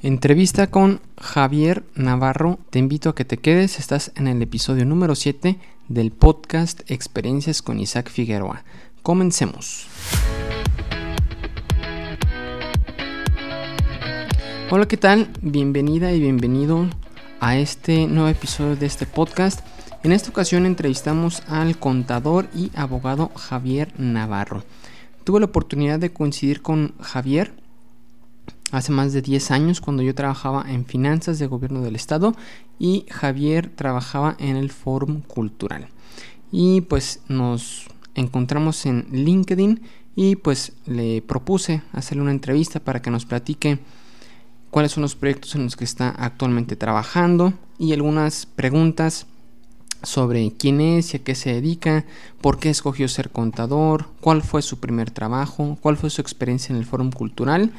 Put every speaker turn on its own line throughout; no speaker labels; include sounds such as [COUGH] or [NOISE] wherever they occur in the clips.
Entrevista con Javier Navarro. Te invito a que te quedes. Estás en el episodio número 7 del podcast Experiencias con Isaac Figueroa. Comencemos. Hola, ¿qué tal? Bienvenida y bienvenido a este nuevo episodio de este podcast. En esta ocasión entrevistamos al contador y abogado Javier Navarro. Tuve la oportunidad de coincidir con Javier hace más de 10 años cuando yo trabajaba en finanzas de gobierno del estado y Javier trabajaba en el Fórum Cultural. Y pues nos encontramos en LinkedIn y pues le propuse hacerle una entrevista para que nos platique cuáles son los proyectos en los que está actualmente trabajando y algunas preguntas sobre quién es y a qué se dedica, por qué escogió ser contador, cuál fue su primer trabajo, cuál fue su experiencia en el Fórum Cultural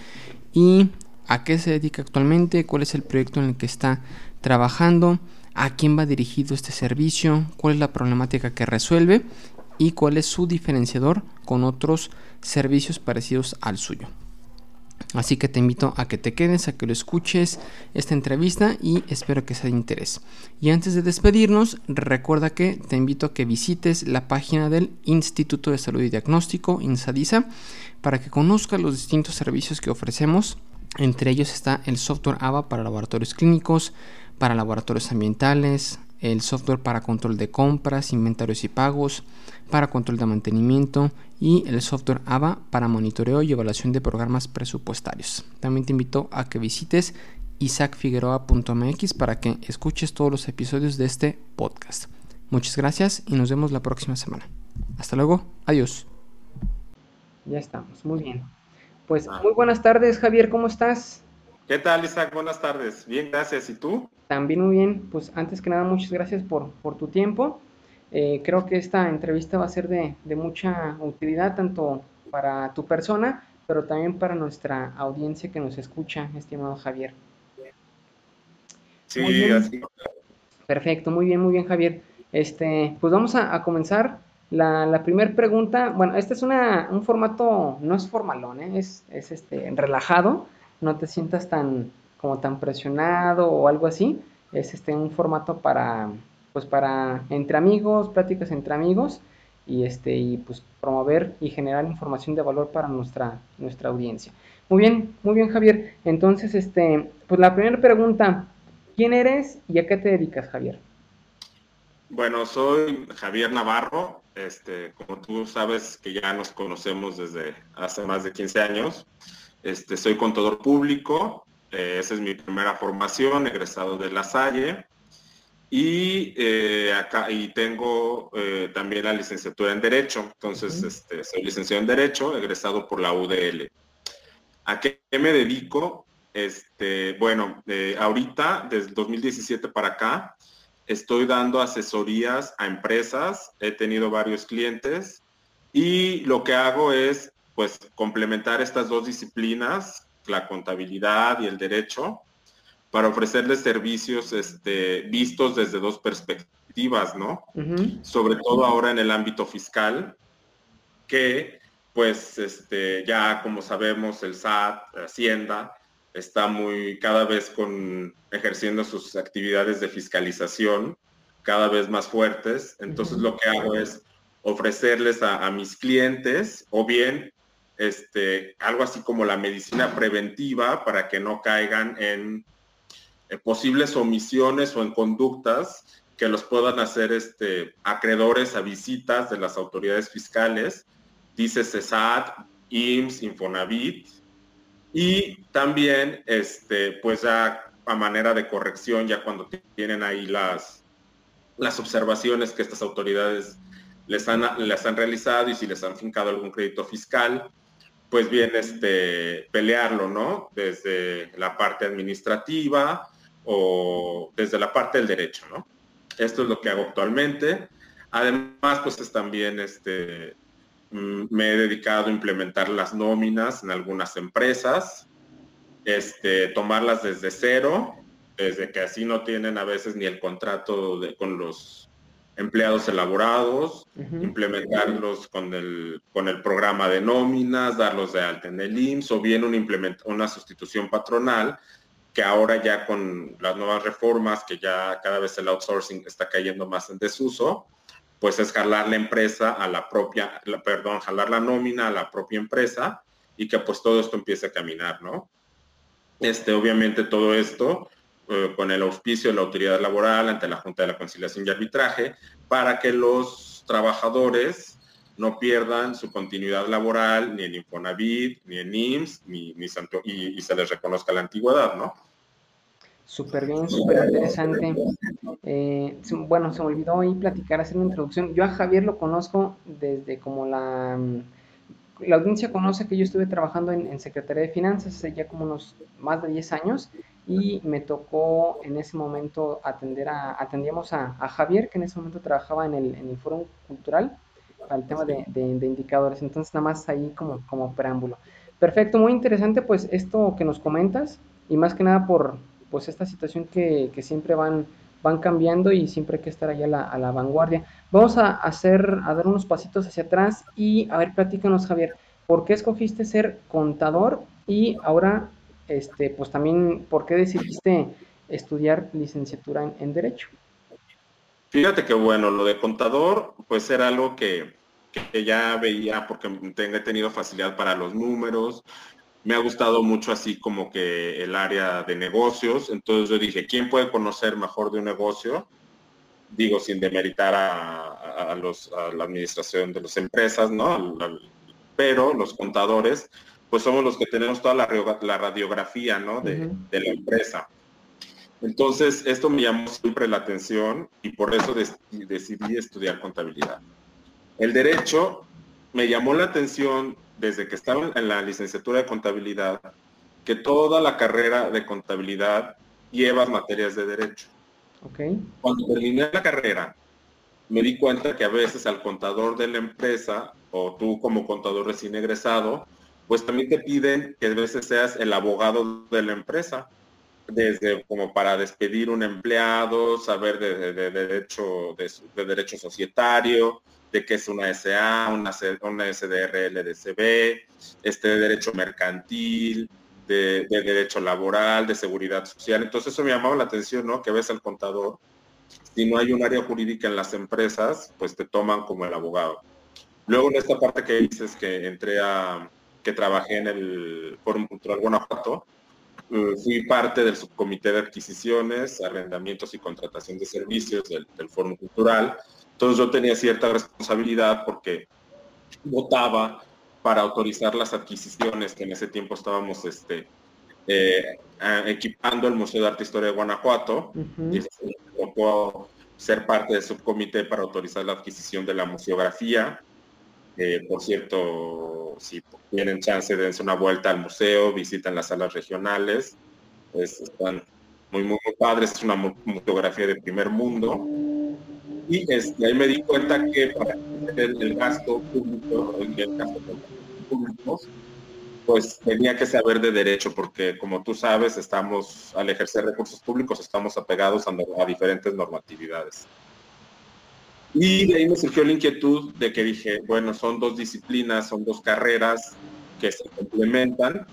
y a qué se dedica actualmente, cuál es el proyecto en el que está trabajando, a quién va dirigido este servicio, cuál es la problemática que resuelve y cuál es su diferenciador con otros servicios parecidos al suyo. Así que te invito a que te quedes, a que lo escuches esta entrevista y espero que sea de interés. Y antes de despedirnos, recuerda que te invito a que visites la página del Instituto de Salud y Diagnóstico, INSADISA, para que conozcas los distintos servicios que ofrecemos. Entre ellos está el software AVA para laboratorios clínicos, para laboratorios ambientales, el software para control de compras, inventarios y pagos, para control de mantenimiento y el software AVA para monitoreo y evaluación de programas presupuestarios. También te invito a que visites isaacfigueroa.mx para que escuches todos los episodios de este podcast. Muchas gracias y nos vemos la próxima semana. Hasta luego, adiós. Ya estamos, muy bien. Pues muy buenas tardes, Javier, ¿cómo estás?
¿Qué tal, Isaac? Buenas tardes. Bien, gracias. ¿Y tú?
También muy bien. Pues antes que nada, muchas gracias por, por tu tiempo. Eh, creo que esta entrevista va a ser de, de, mucha utilidad tanto para tu persona, pero también para nuestra audiencia que nos escucha, estimado Javier.
Sí, así.
Perfecto, muy bien, muy bien, Javier. Este, pues vamos a, comenzar. La, la primera pregunta, bueno, este es una, un formato, no es formalón, ¿eh? es, es este, relajado no te sientas tan como tan presionado o algo así. Es este un formato para pues para entre amigos, pláticas entre amigos y este y pues promover y generar información de valor para nuestra nuestra audiencia. Muy bien, muy bien Javier. Entonces, este, pues la primera pregunta, ¿quién eres y a qué te dedicas, Javier?
Bueno, soy Javier Navarro, este, como tú sabes que ya nos conocemos desde hace más de 15 años. Este, soy contador público, eh, esa es mi primera formación, egresado de La Salle. Y eh, acá y tengo eh, también la licenciatura en Derecho. Entonces, este, soy licenciado en Derecho, egresado por la UDL. ¿A qué me dedico? Este, bueno, ahorita, desde 2017 para acá, estoy dando asesorías a empresas, he tenido varios clientes y lo que hago es pues complementar estas dos disciplinas, la contabilidad y el derecho, para ofrecerles servicios este, vistos desde dos perspectivas, ¿no? Sobre todo ahora en el ámbito fiscal, que pues este, ya como sabemos el SAT, Hacienda, está muy cada vez con ejerciendo sus actividades de fiscalización cada vez más fuertes. Entonces lo que hago es ofrecerles a, a, mis clientes o bien este, algo así como la medicina preventiva para que no caigan en, posibles omisiones o en conductas que los puedan hacer este, acreedores a visitas de las autoridades fiscales, dice CESAT, IMSS, Infonavit, y también, este, pues a manera de corrección, ya cuando tienen ahí las, las observaciones que estas autoridades les han, les han realizado y si les han fincado algún crédito fiscal, pues bien, este, pelearlo, ¿no? Desde la parte administrativa o desde la parte del derecho, ¿no? Esto es lo que hago actualmente. Además, pues es también, este, mm, me he dedicado a implementar las nóminas en algunas empresas, este, tomarlas desde cero, desde que así no tienen a veces ni el contrato de, con los empleados elaborados, implementarlos con el, con el programa de nóminas, darlos de alta en el IMSS o bien un una sustitución patronal que ahora ya con las nuevas reformas, que ya cada vez el outsourcing está cayendo más en desuso, pues es jalar la empresa a la propia, perdón, jalar la nómina a la propia empresa y que pues todo esto empiece a caminar, ¿no? Este, obviamente todo esto eh, con el auspicio de la autoridad laboral ante la Junta de la Conciliación y Arbitraje para que los trabajadores no pierdan su continuidad laboral ni en Infonavit, ni en IMSS, ni, ni y, se les reconozca la antigüedad, ¿no?
Súper bien, súper interesante. Eh, bueno, se me olvidó ahí platicar, hacer una introducción. Yo a Javier lo conozco desde como la... La audiencia conoce que yo estuve trabajando en, Secretaría de Finanzas hace ya como unos más de 10 años y me tocó en ese momento atender a, atendíamos a, Javier, que en ese momento trabajaba en el, en el Foro Cultural al tema de, indicadores. Entonces, nada más ahí como, como preámbulo. Perfecto, muy interesante pues esto que nos comentas y más que nada por pues esta situación que, siempre van, van cambiando y siempre hay que estar allá a la, vanguardia. Vamos a hacer, a dar unos pasitos hacia atrás y a ver, platícanos Javier, ¿por qué escogiste ser contador y ahora, este, pues también, ¿por qué decidiste estudiar licenciatura en, Derecho?
Fíjate que bueno, lo de contador, pues era algo que, que ya veía porque he tenido facilidad para los números. Me ha gustado mucho así como que el área de negocios. Entonces yo dije, ¿quién puede conocer mejor de un negocio? Digo, sin demeritar a, los, a la administración de las empresas, ¿no? Pero los contadores, pues somos los que tenemos toda la, radiografía, ¿no? De, de, la empresa. Entonces, esto me llamó siempre la atención y por eso decidí estudiar contabilidad. El derecho me llamó la atención desde que estaba en la licenciatura de contabilidad, que toda la carrera de contabilidad lleva materias de derecho. Okay. Cuando terminé la carrera, me di cuenta que a veces al contador de la empresa, o tú como contador recién egresado, pues también te piden que a veces seas el abogado de la empresa, desde como para despedir un empleado, saber de, derecho, de derecho societario, de qué es una SA, una, una SDR LDCB, este de derecho mercantil, de, derecho laboral, de seguridad social. Entonces eso me llamaba la atención, ¿no? Que ves al contador, si no hay un área jurídica en las empresas, pues te toman como el abogado. Luego en esta parte que dices que entré a, que trabajé en el Foro Cultural Guanajuato, eh, fui parte del subcomité de adquisiciones, arrendamientos y contratación de servicios del, del Foro Cultural. Entonces yo tenía cierta responsabilidad porque votaba para autorizar las adquisiciones que en ese tiempo estábamos este, eh, equipando el Museo de Arte e Historia de Guanajuato. Y tocó ser parte del subcomité para autorizar la adquisición de la museografía. Por cierto, si tienen chance, dense una vuelta al museo, visiten las salas regionales. Están muy, muy, padres. Es una museografía de primer mundo. Y este, ahí me di cuenta que para el, el gasto público, el gasto público, pues tenía que saber de derecho, porque como tú sabes, estamos, al ejercer recursos públicos, estamos apegados a, diferentes normatividades. Y de ahí me surgió la inquietud de que dije, bueno, son dos disciplinas, son dos carreras que se complementan,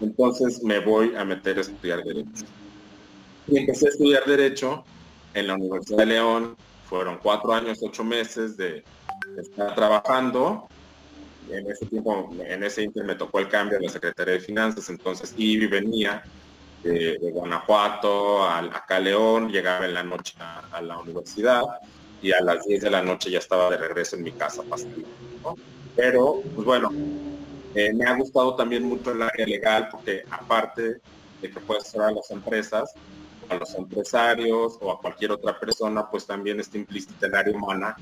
entonces me voy a meter a estudiar Derecho. Y empecé a estudiar Derecho en la Universidad de León, fueron cuatro años, ocho meses de, estar trabajando. En ese tiempo, en ese inter me tocó el cambio de la Secretaría de Finanzas, entonces Ivy venía de, Guanajuato a, acá León, llegaba en la noche a, la universidad y a las 10 de la noche ya estaba de regreso en mi casa pasando. Pero, pues bueno, eh, me ha gustado también mucho el área legal porque aparte de que puedes a las empresas, a los empresarios o a cualquier otra persona, pues también está implícita el área humana,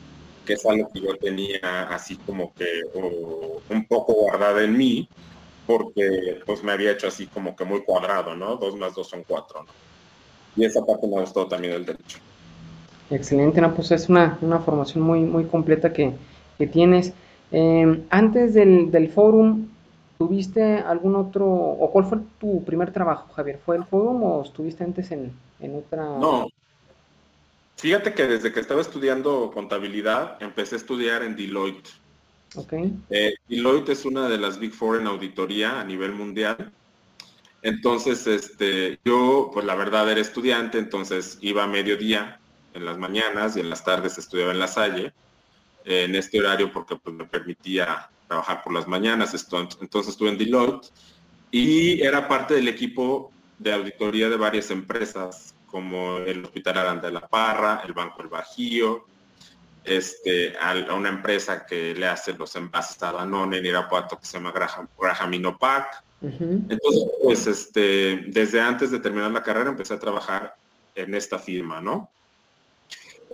que es algo que yo tenía así como que un poco guardada en mí, porque pues me había hecho así como que muy cuadrado, ¿no? Dos más dos son cuatro, ¿no? Y esa parte me gustó también del derecho.
Excelente, no, pues es una, una formación muy, muy completa que, que tienes. Eh, antes del, del forum, ¿Tuviste algún otro, o cuál fue tu primer trabajo, Javier? ¿Fue el forum o estuviste antes en, otra?
No. Fíjate que desde que estaba estudiando contabilidad, empecé a estudiar en Deloitte. Ok. Eh, Deloitte es una de las Big Four en auditoría a nivel mundial. Entonces, este, yo, pues la verdad era estudiante, entonces iba a mediodía en las mañanas y en las tardes estudiaba en la Salle, en este horario porque pues, me permitía trabajar por las mañanas, entonces estuve en Deloitte y era parte del equipo de auditoría de varias empresas como el Hospital Aranda de la Parra, el Banco El Bajío, este, a, una empresa que le hace los envases a Danone en Irapuato que se llama Graham, Graham Entonces, pues este, desde antes de terminar la carrera empecé a trabajar en esta firma, ¿no?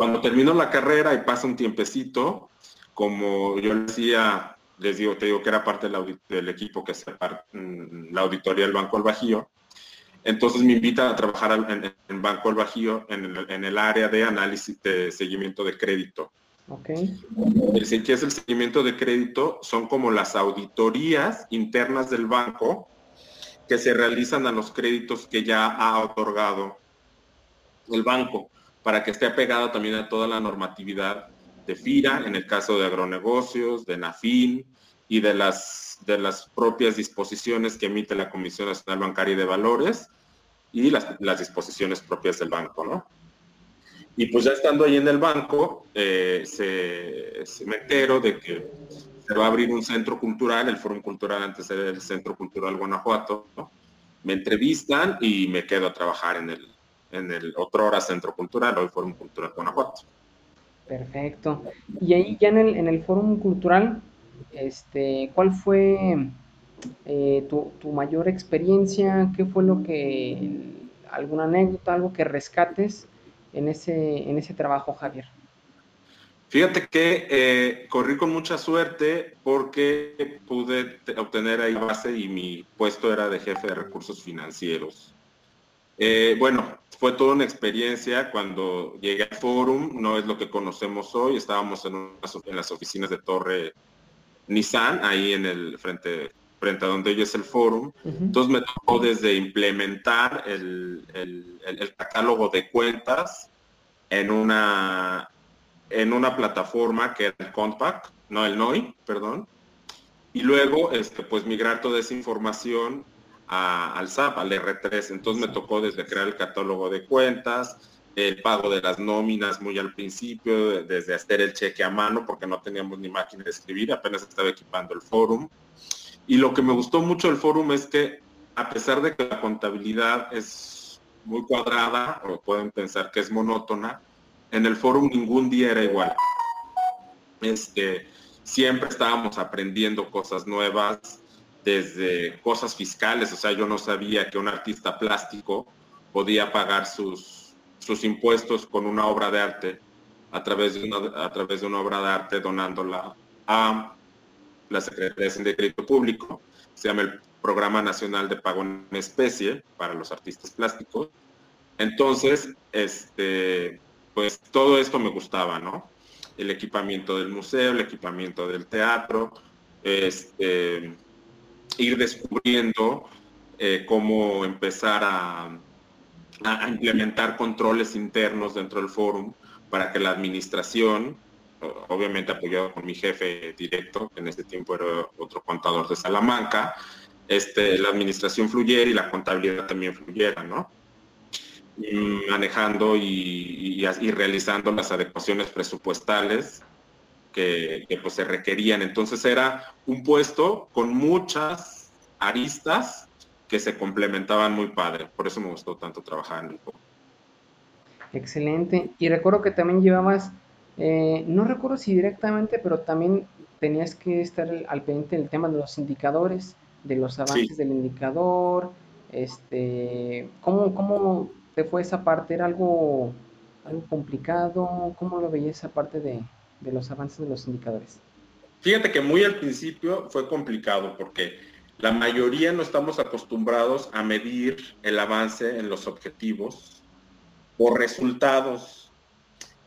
Cuando termino la carrera y pasa un tiempecito, como yo decía, les digo, te digo que era parte del, equipo que hace mm, la auditoría del Banco del Bajío, entonces me invita a trabajar en, en Banco del Bajío en el, área de análisis de seguimiento de crédito.
Okay.
El, ¿Qué es el seguimiento de crédito? Son como las auditorías internas del banco que se realizan a los créditos que ya ha otorgado el banco para que esté apegado también a toda la normatividad de FIRA, en el caso de agronegocios, de NAFIN y de las de las propias disposiciones que emite la Comisión Nacional Bancaria y de Valores y las, disposiciones propias del banco, ¿no? Y pues ya estando ahí en el banco, eh, se, me entero de que se va a abrir un centro cultural, el Foro Cultural antes era el Centro Cultural Guanajuato. Me entrevistan y me quedo a trabajar en el, en el otro hora Centro Cultural, hoy Foro Cultural Guanajuato.
Perfecto. Y ahí ya en el, en el Fórum Cultural, este, ¿cuál fue eh, tu, mayor experiencia? ¿Qué fue lo que, alguna anécdota, algo que rescates en ese, en ese trabajo, Javier?
Fíjate que eh, corrí con mucha suerte porque pude obtener ahí base y mi puesto era de jefe de recursos financieros. Eh, bueno, fue toda una experiencia cuando llegué al Forum, no es lo que conocemos hoy, estábamos en, en las oficinas de Torre Nissan, ahí en el frente, frente a donde hoy es el forum. Entonces me tocó desde implementar el, catálogo de cuentas en una, en una plataforma que era el Compact, no el NOI, perdón. Y luego, este, pues migrar toda esa información al SAP, al R3. Entonces me tocó desde crear el catálogo de cuentas, el pago de las nóminas muy al principio, desde hacer el cheque a mano, porque no teníamos ni máquina de escribir, apenas estaba equipando el forum. Y lo que me gustó mucho del forum es que, a pesar de que la contabilidad es muy cuadrada, o pueden pensar que es monótona, en el forum ningún día era igual. Este, siempre estábamos aprendiendo cosas nuevas, desde cosas fiscales, o sea, yo no sabía que un artista plástico podía pagar sus sus impuestos con una obra de arte a través de una, a través de una obra de arte donándola a la Secretaría de Crédito Público. Se llama el Programa Nacional de Pago en Especie para los artistas plásticos. Entonces, este, pues todo esto me gustaba, ¿no? El equipamiento del museo, el equipamiento del teatro, este, ir descubriendo eh, cómo empezar a implementar controles internos dentro del fórum para que la administración, obviamente apoyado por mi jefe directo, que en ese tiempo era otro contador de Salamanca, este, la administración fluyera y la contabilidad también fluyera, ¿no? manejando y, realizando las adecuaciones presupuestales que, que, pues se requerían. Entonces era un puesto con muchas aristas que se complementaban muy padre. Por eso me gustó tanto trabajar en el juego.
Excelente. Y recuerdo que también llevabas, eh, no recuerdo si directamente, pero también tenías que estar al pendiente del tema de los indicadores, de los avances del indicador. Este, ¿cómo, ¿Cómo te fue esa parte? ¿Era algo, algo complicado? ¿Cómo lo veías esa parte de, de los avances de los indicadores?
Fíjate que muy al principio fue complicado porque la mayoría no estamos acostumbrados a medir el avance en los objetivos por resultados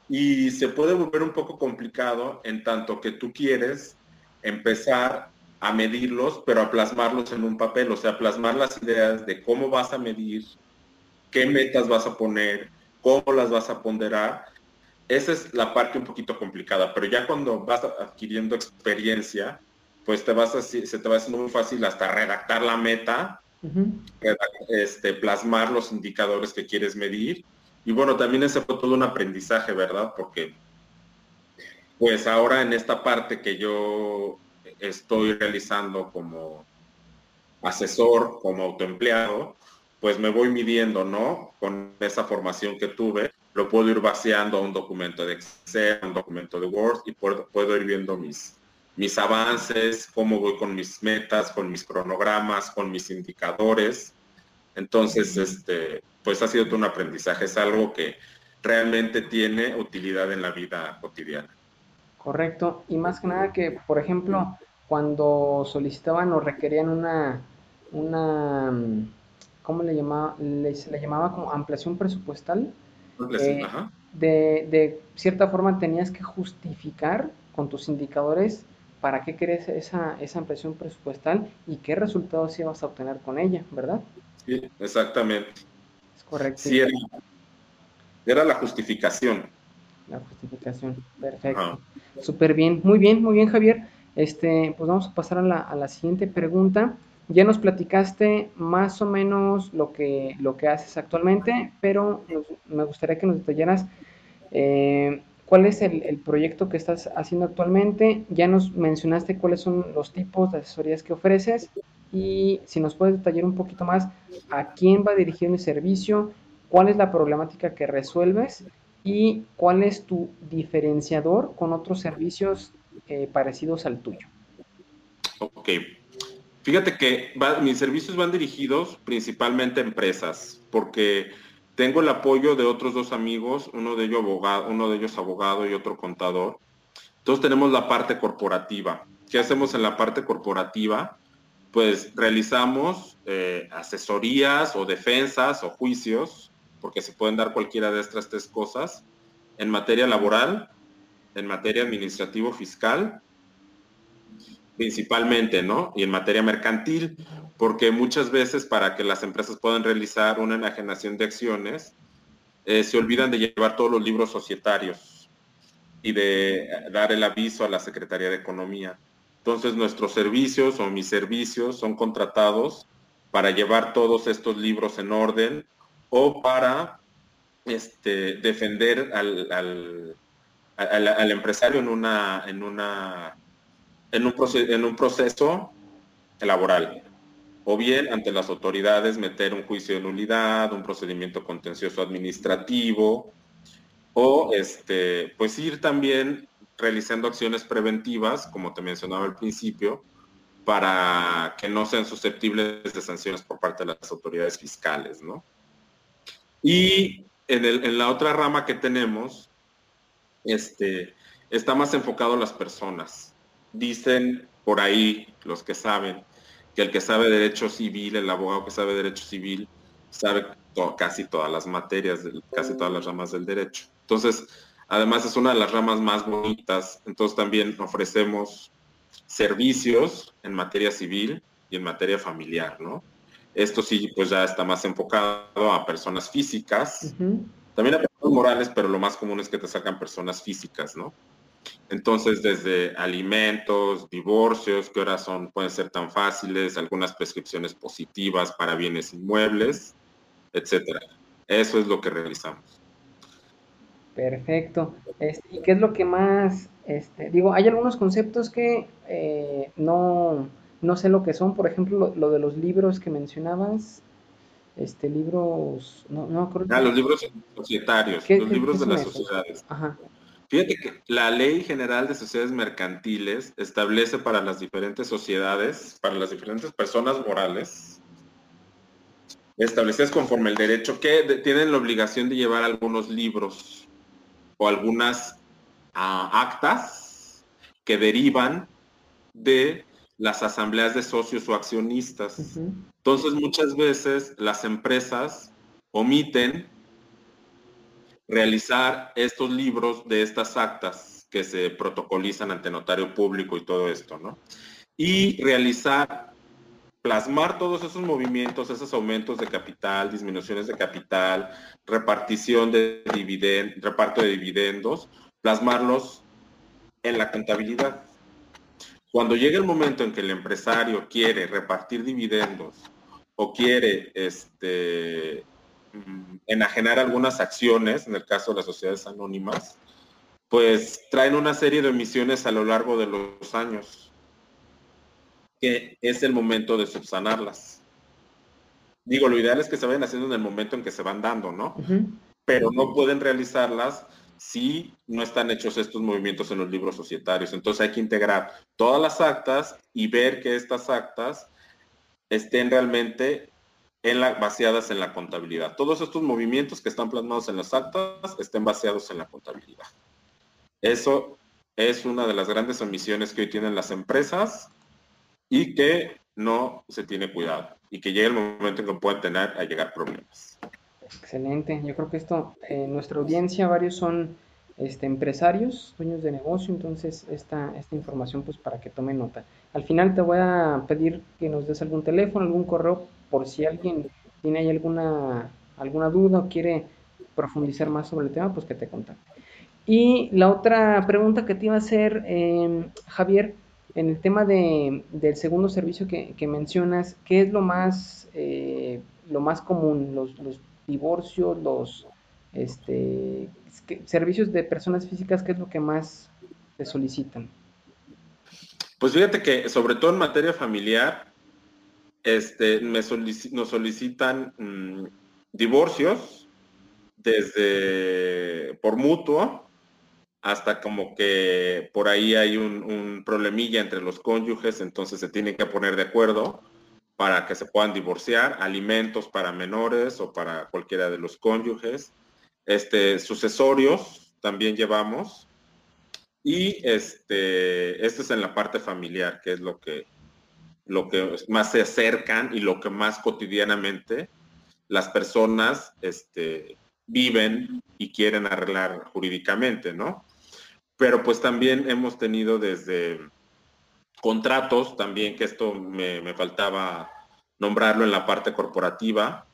y se puede volver un poco complicado en tanto que tú quieres empezar a medirlos, pero a plasmarlos en un papel, o sea, plasmar las ideas de cómo vas a medir, qué metas vas a poner, cómo las vas a ponderar. Esa es la parte un poquito complicada, pero ya cuando vas adquiriendo experiencia, pues te vas así, se te va haciendo muy fácil hasta redactar la meta este, plasmar los indicadores que quieres medir. Y bueno, también ese fue todo un aprendizaje, ¿verdad? Porque pues ahora en esta parte que yo estoy realizando como asesor, como autoempleado, pues me voy midiendo, ¿no? Con esa formación que tuve, lo puedo ir vaciando a un documento de Excel, a un documento de Word y puedo, puedo ir viendo mis, mis avances, cómo voy con mis metas, con mis cronogramas, con mis indicadores. Entonces, este, pues ha sido todo un aprendizaje, es algo que realmente tiene utilidad en la vida cotidiana.
Correcto, y más que nada que, por ejemplo, cuando solicitaban o requerían una, una ¿cómo le llamaba? se le llamaba como ampliación presupuestal. Eh, de, de cierta forma tenías que justificar con tus indicadores para qué querés esa, esa ampliación presupuestal y qué resultados ibas a obtener con ella, ¿verdad?
Sí, exactamente.
Es correcto.
Sí, era, la justificación.
La justificación, perfecto. Súper bien, muy bien, muy bien Javier. Este, pues vamos a pasar a la, a la siguiente pregunta. Ya nos platicaste más o menos lo que, lo que haces actualmente, pero me gustaría que nos detallaras eh, ¿Cuál es el, proyecto que estás haciendo actualmente? Ya nos mencionaste cuáles son los tipos de asesorías que ofreces y si nos puedes detallar un poquito más a quién va dirigido el servicio, cuál es la problemática que resuelves y cuál es tu diferenciador con otros servicios eh, parecidos al tuyo.
Ok. Fíjate que mis servicios van dirigidos principalmente a empresas, porque tengo el apoyo de otros dos amigos, uno de ellos abogado, uno abogado y otro contador. Entonces tenemos la parte corporativa. ¿Qué hacemos en la parte corporativa? Pues realizamos eh, asesorías o defensas o juicios, porque se pueden dar cualquiera de estas tres cosas, en materia laboral, en materia administrativo fiscal, principalmente, ¿no? Y en materia mercantil, porque muchas veces para que las empresas puedan realizar una enajenación de acciones, eh, se olvidan de llevar todos los libros societarios y de dar el aviso a la Secretaría de Economía. Entonces nuestros servicios o mis servicios son contratados para llevar todos estos libros en orden o para este, defender al, al, empresario en, una, en, una, en, un, en un proceso laboral o bien ante las autoridades meter un juicio de nulidad, un procedimiento contencioso administrativo, o este, pues ir también realizando acciones preventivas, como te mencionaba al principio, para que no sean susceptibles de sanciones por parte de las autoridades fiscales, ¿no? Y en, en la otra rama que tenemos, este, está más enfocado a las personas. Dicen por ahí los que saben que el que sabe derecho civil, el abogado que sabe derecho civil, sabe casi todas las materias, casi todas las ramas del derecho. Entonces, además es una de las ramas más bonitas, entonces también ofrecemos servicios en materia civil y en materia familiar, ¿no? Esto sí, pues ya está más enfocado a personas físicas, también a personas morales, pero lo más común es que te sacan personas físicas, ¿no? Entonces, desde alimentos, divorcios, que ahora son, pueden ser tan fáciles, algunas prescripciones positivas para bienes inmuebles, etcétera. Eso es lo que realizamos.
Perfecto. Este, ¿Y qué es lo que más, este, digo, hay algunos conceptos que eh, no, no sé lo que son, por ejemplo, lo, de los libros que mencionabas, este, libros, no, no
Ah, los libros societarios, los libros de las sociedades. Ajá. Fíjate que la Ley General de Sociedades Mercantiles establece para las diferentes sociedades, para las diferentes personas morales, establecidas conforme el derecho, que tienen la obligación de llevar algunos libros o algunas ah, actas que derivan de las asambleas de socios o accionistas. Entonces, muchas veces las empresas omiten realizar estos libros de estas actas que se protocolizan ante notario público y todo esto, ¿no? Y realizar, plasmar todos esos movimientos, esos aumentos de capital, disminuciones de capital, repartición de dividendos, reparto de dividendos, plasmarlos en la contabilidad. Cuando llega el momento en que el empresario quiere repartir dividendos o quiere este, enajenar algunas acciones, en el caso de las sociedades anónimas, pues traen una serie de emisiones a lo largo de los años, que es el momento de subsanarlas. Digo, lo ideal es que se vayan haciendo en el momento en que se van dando, ¿no? Pero no pueden realizarlas si no están hechos estos movimientos en los libros societarios. Entonces hay que integrar todas las actas y ver que estas actas estén realmente en la, baseadas en la contabilidad. Todos estos movimientos que están plasmados en las actas estén baseados en la contabilidad. Eso es una de las grandes omisiones que hoy tienen las empresas y que no se tiene cuidado y que llega el momento en que pueden tener a llegar problemas.
Excelente, yo creo que esto, en nuestra audiencia varios son este, empresarios, dueños de negocio, entonces esta, esta información pues para que tomen nota. Al final te voy a pedir que nos des algún teléfono, algún correo, por si alguien tiene ahí alguna, alguna duda o quiere profundizar más sobre el tema, pues que te contacte. Y la otra pregunta que te iba a hacer, em, Javier, en el tema de, del segundo servicio que, mencionas, ¿qué es lo más, eh, lo más común? Los, los divorcios, los este, servicios de personas físicas, ¿qué es lo que más te solicitan?
Pues fíjate que sobre todo en materia familiar, este, me nos solicitan mm, divorcios desde por mutuo hasta como que por ahí hay un, un, problemilla entre los cónyuges, entonces se tienen que poner de acuerdo para que se puedan divorciar, alimentos para menores o para cualquiera de los cónyuges, este, sucesorios también llevamos, y este, este es en la parte familiar, que es lo que, lo que más se acercan y lo que más cotidianamente las personas este, viven y quieren arreglar jurídicamente, ¿no? Pero pues también hemos tenido desde contratos, también que esto me, faltaba nombrarlo en la parte corporativa.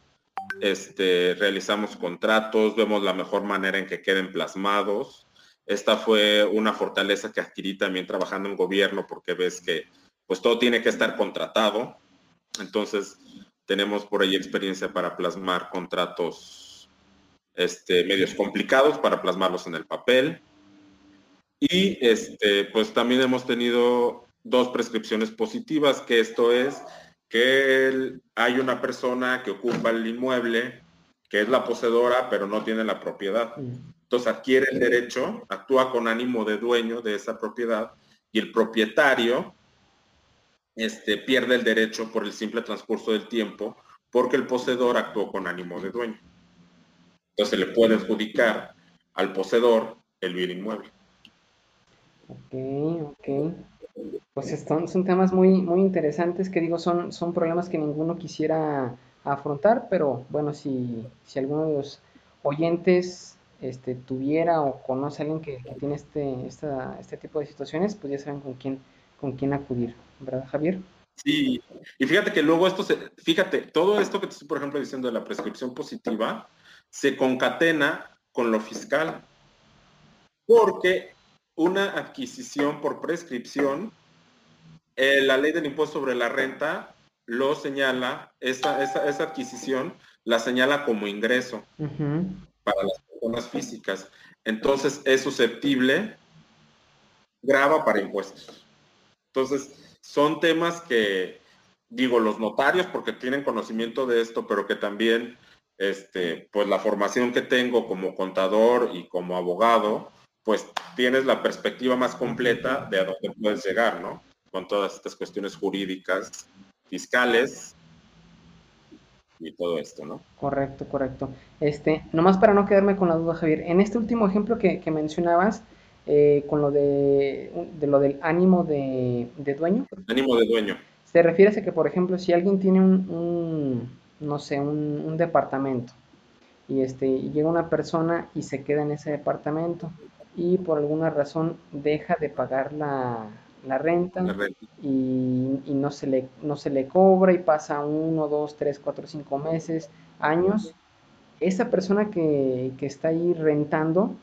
Este, realizamos contratos, vemos la mejor manera en que queden plasmados. Esta fue una fortaleza que adquirí también trabajando en gobierno porque ves que pues todo tiene que estar contratado. Entonces tenemos por ahí experiencia para plasmar contratos este, medios complicados, para plasmarlos en el papel. Y este, pues también hemos tenido dos prescripciones positivas, que esto es que hay una persona que ocupa el inmueble, que es la poseedora, pero no tiene la propiedad. Mm. Entonces adquiere el derecho, actúa con ánimo de dueño de esa propiedad y el propietario este, pierde el derecho por el simple transcurso del tiempo porque el poseedor actuó con ánimo de dueño. Entonces le puede adjudicar al poseedor el bien inmueble.
Ok, ok. Pues son, temas muy, muy interesantes que digo, son, son problemas que ninguno quisiera afrontar, pero bueno, si, si alguno de los oyentes este, tuviera o conoce a alguien que, tiene este, este tipo de situaciones, pues ya saben con quién, con quién acudir, ¿verdad, Javier?
Sí, y fíjate que luego esto se, fíjate, todo esto que te estoy, por ejemplo, diciendo de la prescripción positiva, se concatena con lo fiscal, porque una adquisición por prescripción, eh, la ley del impuesto sobre la renta lo señala, esa, esa, adquisición la señala como ingreso para las personas físicas. Entonces es susceptible, grava para impuestos. Entonces, son temas que, digo, los notarios, porque tienen conocimiento de esto, pero que también, este, pues la formación que tengo como contador y como abogado, pues tienes la perspectiva más completa de a dónde puedes llegar, ¿no? Con todas estas cuestiones jurídicas, fiscales y todo esto, ¿no?
Correcto, correcto. Este, nomás para no quedarme con la duda, Javier, en este último ejemplo que, mencionabas, eh, con lo de, lo del ánimo de, dueño.
Ánimo de dueño.
Se refiere a que, por ejemplo, si alguien tiene un, no sé, un, un, departamento y este, y llega una persona y se queda en ese departamento y por alguna razón deja de pagar la, renta, Y, no, se le, no se le cobra y pasa uno, dos, tres, cuatro, cinco meses, años, esa persona que, está ahí rentando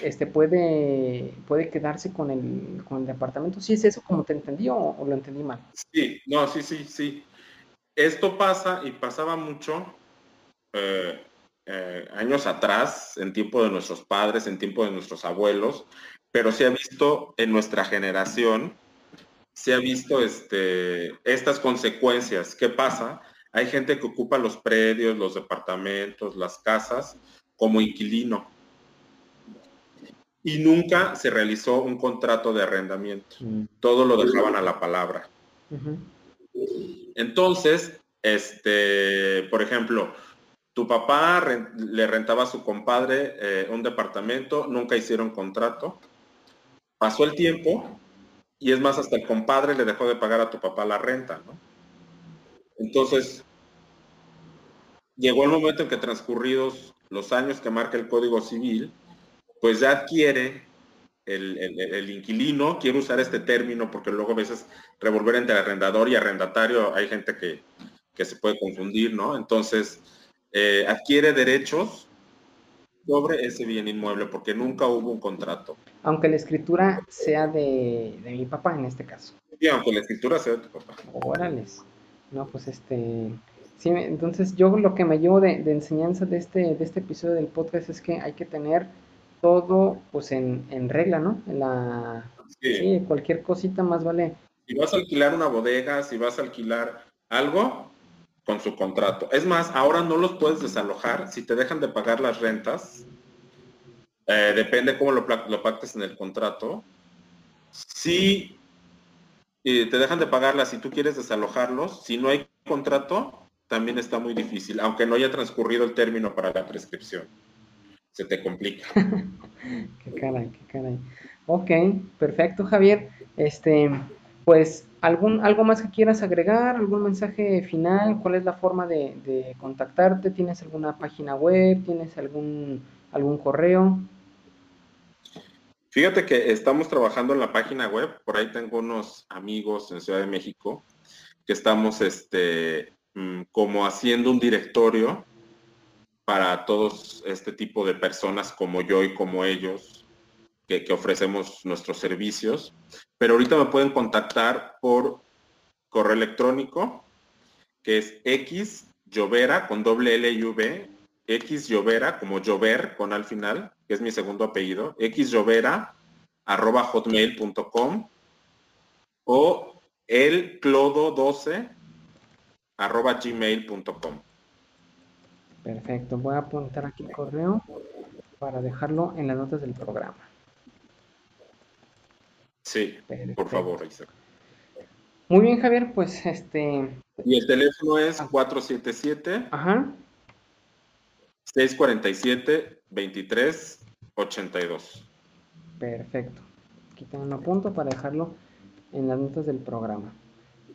este, puede, puede quedarse con el, con el departamento. ¿Sí es eso como te entendí o, lo entendí mal?
Sí, no, sí, sí, sí. esto pasa y pasaba mucho eh, eh, años atrás, en tiempo de nuestros padres, en tiempo de nuestros abuelos, pero se ha visto en nuestra generación, se ha visto este, estas consecuencias. ¿Qué pasa? Hay gente que ocupa los predios, los departamentos, las casas como inquilino. Y nunca se realizó un contrato de arrendamiento. Mm. Todo lo dejaban a la palabra. Entonces, este, por ejemplo, tu papá le rentaba a su compadre eh, un departamento, nunca hicieron contrato. Pasó el tiempo y es más, hasta el compadre le dejó de pagar a tu papá la renta, ¿no? Entonces, llegó el momento en que transcurridos los años que marca el Código Civil, pues ya adquiere el, inquilino, quiero usar este término porque luego a veces revolver entre arrendador y arrendatario hay gente que, se puede confundir, ¿no? Entonces, eh, adquiere derechos sobre ese bien inmueble porque nunca hubo un contrato.
Aunque la escritura sea de, mi papá en este caso.
Sí, aunque la escritura sea de tu papá.
Órales. No, pues este... Sí, entonces yo lo que me llevo de, enseñanza de este, de este episodio del podcast es que hay que tener todo pues en, regla, ¿no? En la, sí. cualquier cosita más vale.
Si vas a alquilar una bodega, si vas a alquilar algo, con su contrato. Es más, ahora no los puedes desalojar si te dejan de pagar las rentas. Eh, depende cómo lo, lo, pactes en el contrato. Si te dejan de pagarlas si tú quieres desalojarlos, si no hay contrato, también está muy difícil, aunque no haya transcurrido el término para la prescripción se te complica. [LAUGHS]
qué caray, qué caray. Ok, perfecto, Javier. Este, pues, ¿algún, ¿algo más que quieras agregar? ¿Algún mensaje final? ¿Cuál es la forma de, contactarte? ¿Tienes alguna página web? ¿Tienes algún, algún correo?
Fíjate que estamos trabajando en la página web. Por ahí tengo unos amigos en Ciudad de México que estamos este, mm, como haciendo un directorio para todos este tipo de personas como yo y como ellos que, ofrecemos nuestros servicios. Pero ahorita me pueden contactar por correo electrónico que es x con doble L y V, x como llover con al final, que es mi segundo apellido, x arroba hotmail.com o el clodo 12 arroba gmail.com.
Perfecto, voy a apuntar aquí el correo para dejarlo en las notas del programa.
Sí, por favor, Isaac.
Muy bien, Javier, pues este...
Y el teléfono es 477 ah. Ajá. 647 2382.
Perfecto. Aquí tengo un apunto para dejarlo en las notas del programa.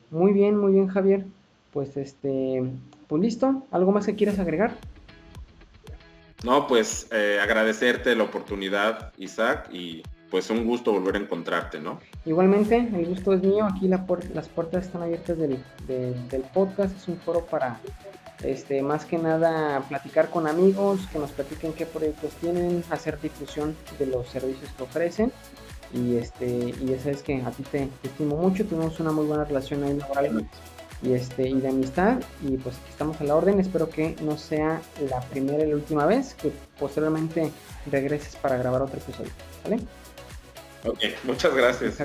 Muy bien, muy bien, Javier. Pues este, pues listo, ¿algo más que quieras agregar?
No, pues eh, agradecerte la oportunidad, Isaac, y pues un gusto volver a encontrarte, ¿no?
Igualmente, el gusto es mío, aquí las puertas están abiertas del, podcast, es un foro para, este, más que nada, platicar con amigos, que nos platiquen qué proyectos tienen, hacer difusión de los servicios que ofrecen, y este, y ya sabes que a ti te, te estimo mucho, tuvimos una muy buena relación ahí laboral y, este, y de amistad. Y pues aquí estamos a la orden. Espero que no sea la primera y la última vez, que posteriormente regreses para grabar otro episodio. ¿Vale?
Ok, muchas gracias,